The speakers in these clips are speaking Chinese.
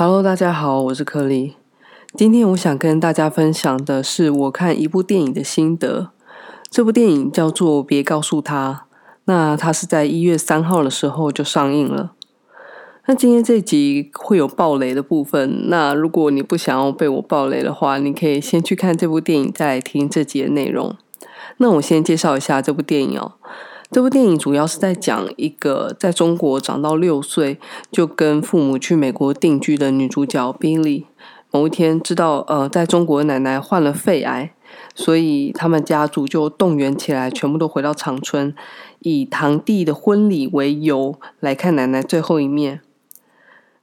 Hello，大家好，我是克莉。今天我想跟大家分享的是我看一部电影的心得。这部电影叫做《别告诉他》，那它是在一月三号的时候就上映了。那今天这集会有暴雷的部分，那如果你不想要被我暴雷的话，你可以先去看这部电影，再来听这集的内容。那我先介绍一下这部电影哦。这部电影主要是在讲一个在中国长到六岁就跟父母去美国定居的女主角 Billy。某一天知道呃，在中国奶奶患了肺癌，所以他们家族就动员起来，全部都回到长春，以堂弟的婚礼为由来看奶奶最后一面。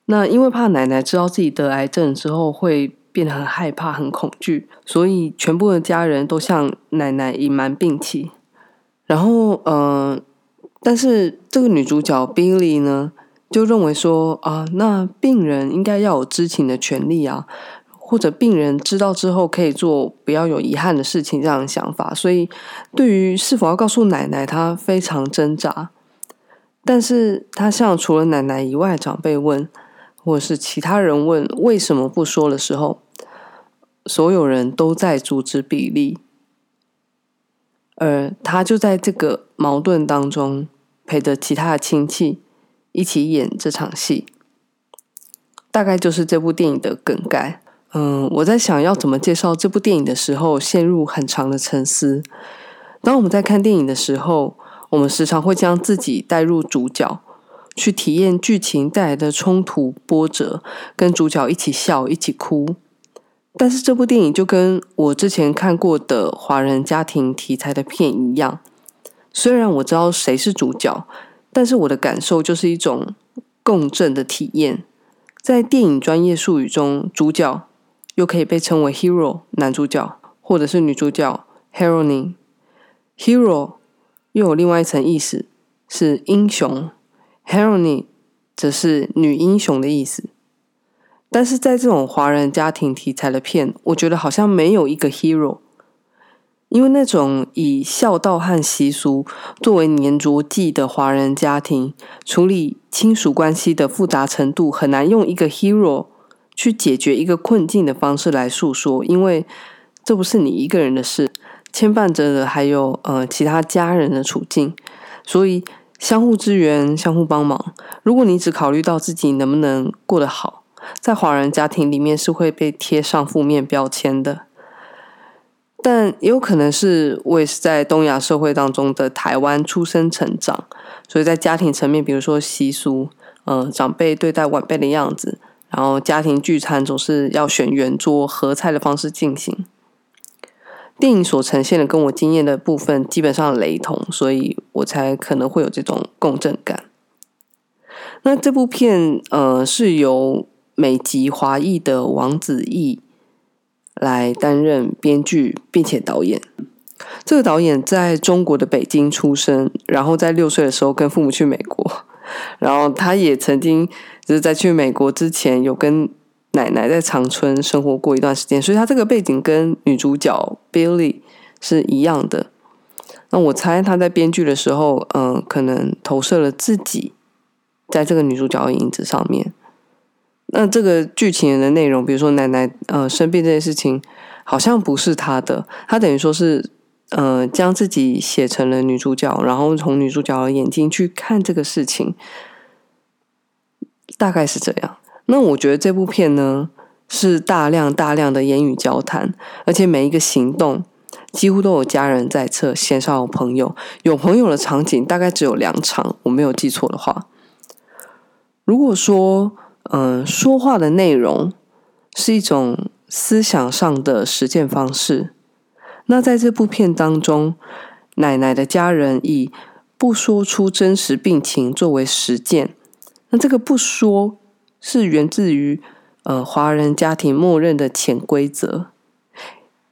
那因为怕奶奶知道自己得癌症之后会变得很害怕、很恐惧，所以全部的家人都向奶奶隐瞒病情。然后，嗯、但是这个女主角 Billy 呢，就认为说啊，那病人应该要有知情的权利啊，或者病人知道之后可以做不要有遗憾的事情这样的想法。所以，对于是否要告诉奶奶，她非常挣扎。但是，她向除了奶奶以外长辈问，或是其他人问为什么不说的时候，所有人都在阻止比利。而他就在这个矛盾当中，陪着其他的亲戚一起演这场戏，大概就是这部电影的梗概。嗯，我在想要怎么介绍这部电影的时候，陷入很长的沉思。当我们在看电影的时候，我们时常会将自己带入主角，去体验剧情带来的冲突波折，跟主角一起笑，一起哭。但是这部电影就跟我之前看过的华人家庭题材的片一样，虽然我知道谁是主角，但是我的感受就是一种共振的体验。在电影专业术语中，主角又可以被称为 hero 男主角，或者是女主角 heroine。hero 又有另外一层意思是英雄，heroine 则是女英雄的意思。但是在这种华人家庭题材的片，我觉得好像没有一个 hero，因为那种以孝道和习俗作为黏着剂的华人家庭，处理亲属关系的复杂程度，很难用一个 hero 去解决一个困境的方式来诉说，因为这不是你一个人的事，牵绊着的还有呃其他家人的处境，所以相互支援、相互帮忙。如果你只考虑到自己能不能过得好，在华人家庭里面是会被贴上负面标签的，但也有可能是我也是在东亚社会当中的台湾出生成长，所以在家庭层面，比如说习俗，呃，长辈对待晚辈的样子，然后家庭聚餐总是要选圆桌合菜的方式进行。电影所呈现的跟我经验的部分基本上雷同，所以我才可能会有这种共振感。那这部片，呃，是由美籍华裔的王子异来担任编剧并且导演。这个导演在中国的北京出生，然后在六岁的时候跟父母去美国，然后他也曾经就是在去美国之前有跟奶奶在长春生活过一段时间，所以他这个背景跟女主角 Billy 是一样的。那我猜他在编剧的时候，嗯、可能投射了自己在这个女主角的影子上面。那这个剧情的内容，比如说奶奶呃生病这件事情，好像不是他的，他等于说是呃将自己写成了女主角，然后从女主角的眼睛去看这个事情，大概是这样。那我觉得这部片呢是大量大量的言语交谈，而且每一个行动几乎都有家人在侧，线上有朋友，有朋友的场景大概只有两场，我没有记错的话。如果说嗯，说话的内容是一种思想上的实践方式。那在这部片当中，奶奶的家人以不说出真实病情作为实践。那这个不说是源自于呃华人家庭默认的潜规则。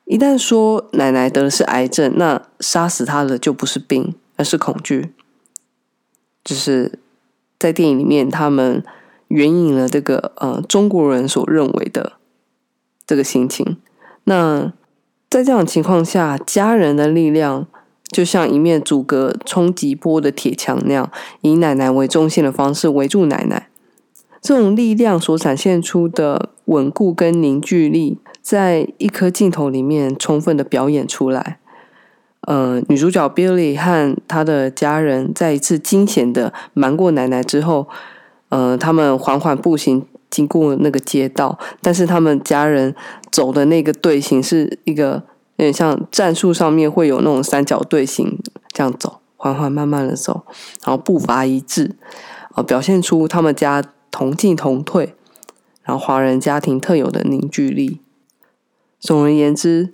一旦说奶奶得的是癌症，那杀死她的就不是病，而是恐惧。就是在电影里面，他们。援引了这个呃中国人所认为的这个心情。那在这样情况下，家人的力量就像一面阻隔冲击波的铁墙那样，以奶奶为中心的方式围住奶奶。这种力量所展现出的稳固跟凝聚力，在一颗镜头里面充分的表演出来。呃，女主角 Billy 和她的家人在一次惊险的瞒过奶奶之后，呃，他们缓缓步行经过那个街道，但是他们家人走的那个队形是一个有点像战术上面会有那种三角队形这样走，缓缓慢慢的走，然后步伐一致，呃，表现出他们家。同进同退，然后华人家庭特有的凝聚力。总而言之，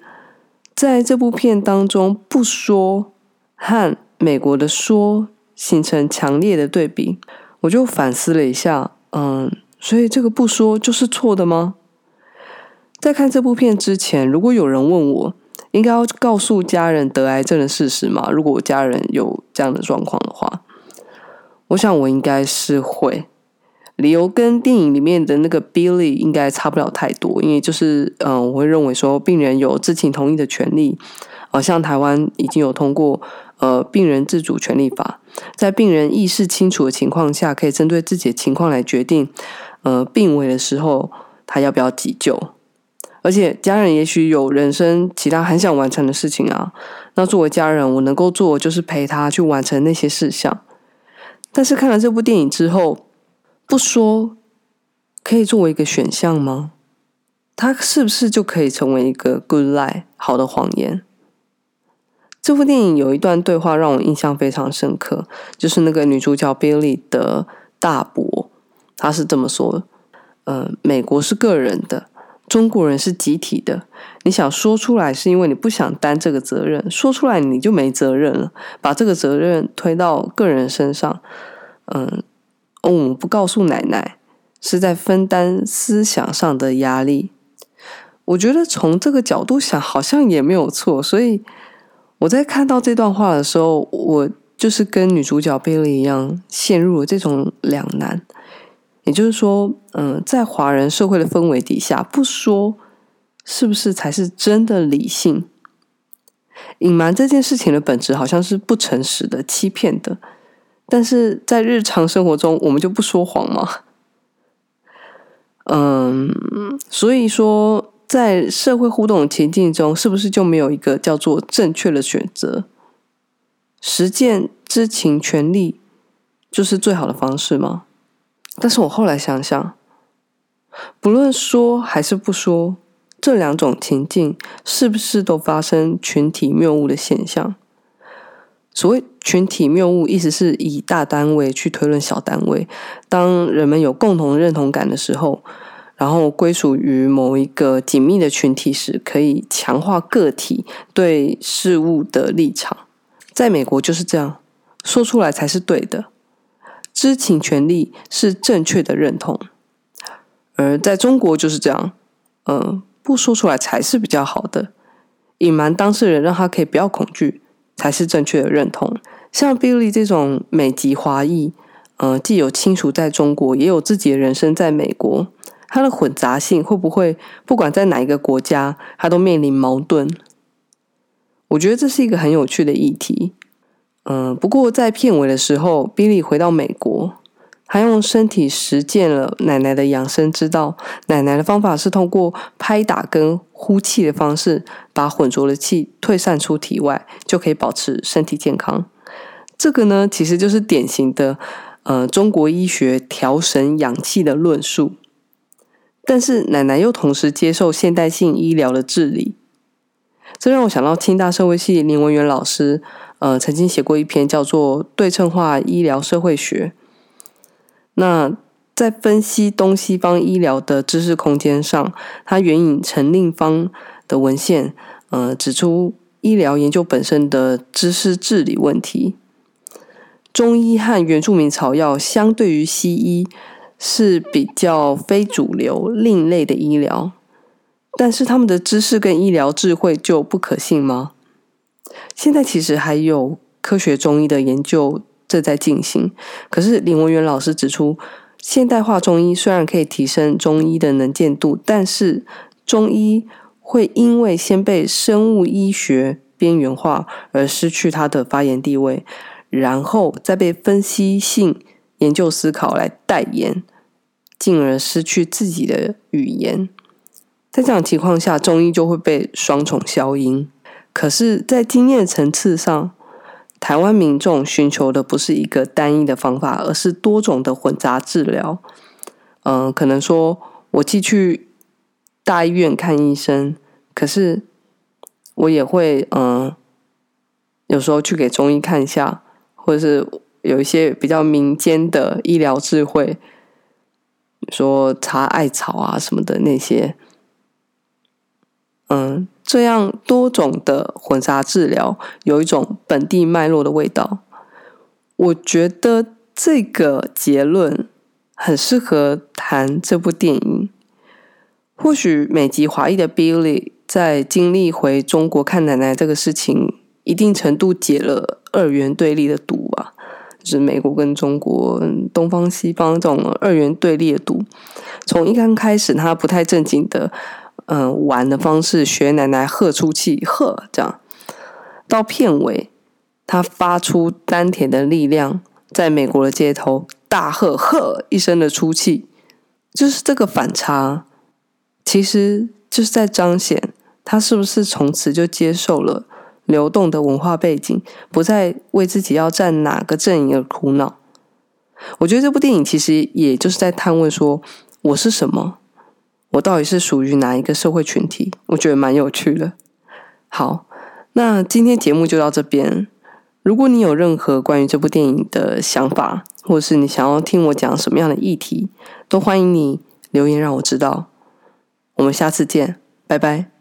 在这部片当中，不说和美国的说形成强烈的对比，我就反思了一下，嗯，所以这个不说就是错的吗？在看这部片之前，如果有人问我，应该要告诉家人得癌症的事实吗？如果我家人有这样的状况的话，我想我应该是会。理由跟电影里面的那个 Billy 应该差不了太多，因为就是，嗯、我会认为说病人有知情同意的权利，呃，像台湾已经有通过呃病人自主权利法，在病人意识清楚的情况下，可以针对自己的情况来决定，呃，病危的时候他要不要急救，而且家人也许有人生其他很想完成的事情啊，那作为家人，我能够做的就是陪他去完成那些事项，但是看了这部电影之后。不说可以作为一个选项吗？它是不是就可以成为一个 good lie 好的谎言？这部电影有一段对话让我印象非常深刻，就是那个女主角 Billy 的大伯，他是这么说的：“呃，美国是个人的，中国人是集体的。你想说出来是因为你不想担这个责任，说出来你就没责任了，把这个责任推到个人身上，嗯、呃。”，我们不告诉奶奶，是在分担思想上的压力。我觉得从这个角度想，好像也没有错。所以我在看到这段话的时候，我就是跟女主角贝利一样，陷入了这种两难。也就是说，嗯、在华人社会的氛围底下，不说是不是才是真的理性？隐瞒这件事情的本质，好像是不诚实的、欺骗的。但是在日常生活中，我们就不说谎吗？嗯，所以说，在社会互动的情境中，是不是就没有一个叫做正确的选择？实践知情权利就是最好的方式吗？但是我后来想想，不论说还是不说，这两种情境是不是都发生群体谬误的现象？所谓群体谬误，意思是以大单位去推论小单位。当人们有共同认同感的时候，然后归属于某一个紧密的群体时，可以强化个体对事物的立场。在美国就是这样，说出来才是对的，知情权利是正确的认同；而在中国就是这样，嗯，不说出来才是比较好的，隐瞒当事人让他可以不要恐惧。才是正确的认同。像 Billy 这种美籍华裔，呃，既有亲属在中国，也有自己的人生在美国，它的混杂性会不会不管在哪一个国家，它都面临矛盾？我觉得这是一个很有趣的议题。嗯、不过在片尾的时候，Billy 回到美国。还用身体实践了奶奶的养生之道。奶奶的方法是通过拍打跟呼气的方式，把浑浊的气退散出体外，就可以保持身体健康。这个呢，其实就是典型的呃中国医学调神养气的论述。但是奶奶又同时接受现代性医疗的治理，这让我想到清大社会系林文源老师，呃，曾经写过一篇叫做《对称化医疗社会学》。那在分析东西方医疗的知识空间上，他援引陈令方的文献，呃，指出医疗研究本身的知识治理问题。中医和原住民草药相对于西医是比较非主流、另类的医疗，但是他们的知识跟医疗智慧就不可信吗？现在其实还有科学中医的研究。正在进行，可是林文元老师指出，现代化中医虽然可以提升中医的能见度，但是中医会因为先被生物医学边缘化而失去它的发言地位，然后再被分析性研究思考来代言，进而失去自己的语言。在这样情况下，中医就会被双重消音。可是，在经验层次上，台湾民众寻求的不是一个单一的方法，而是多种的混杂治疗。嗯、可能说我既去大医院看医生，可是我也会嗯、有时候去给中医看一下，或者是有一些比较民间的医疗智慧，说查艾草啊什么的那些。嗯，这样多种的混杂治疗有一种本地脉络的味道。我觉得这个结论很适合谈这部电影。或许美籍华裔的 Billy 在经历回中国看奶奶这个事情，一定程度解了二元对立的毒，就是美国跟中国、东方西方这种二元对立的毒。从一刚开始，他不太正经的。嗯，玩的方式学奶奶呵出气，呵这样，到片尾，他发出丹田的力量，在美国的街头大喝呵一声的出气，就是这个反差，其实就是在彰显他是不是从此就接受了流动的文化背景，不再为自己要站哪个阵营而苦恼。我觉得这部电影其实也就是在探问说，我是什么。我到底是属于哪一个社会群体？我觉得蛮有趣的。好，那今天节目就到这边。如果你有任何关于这部电影的想法，或者是你想要听我讲什么样的议题，都欢迎你留言让我知道。我们下次见，拜拜。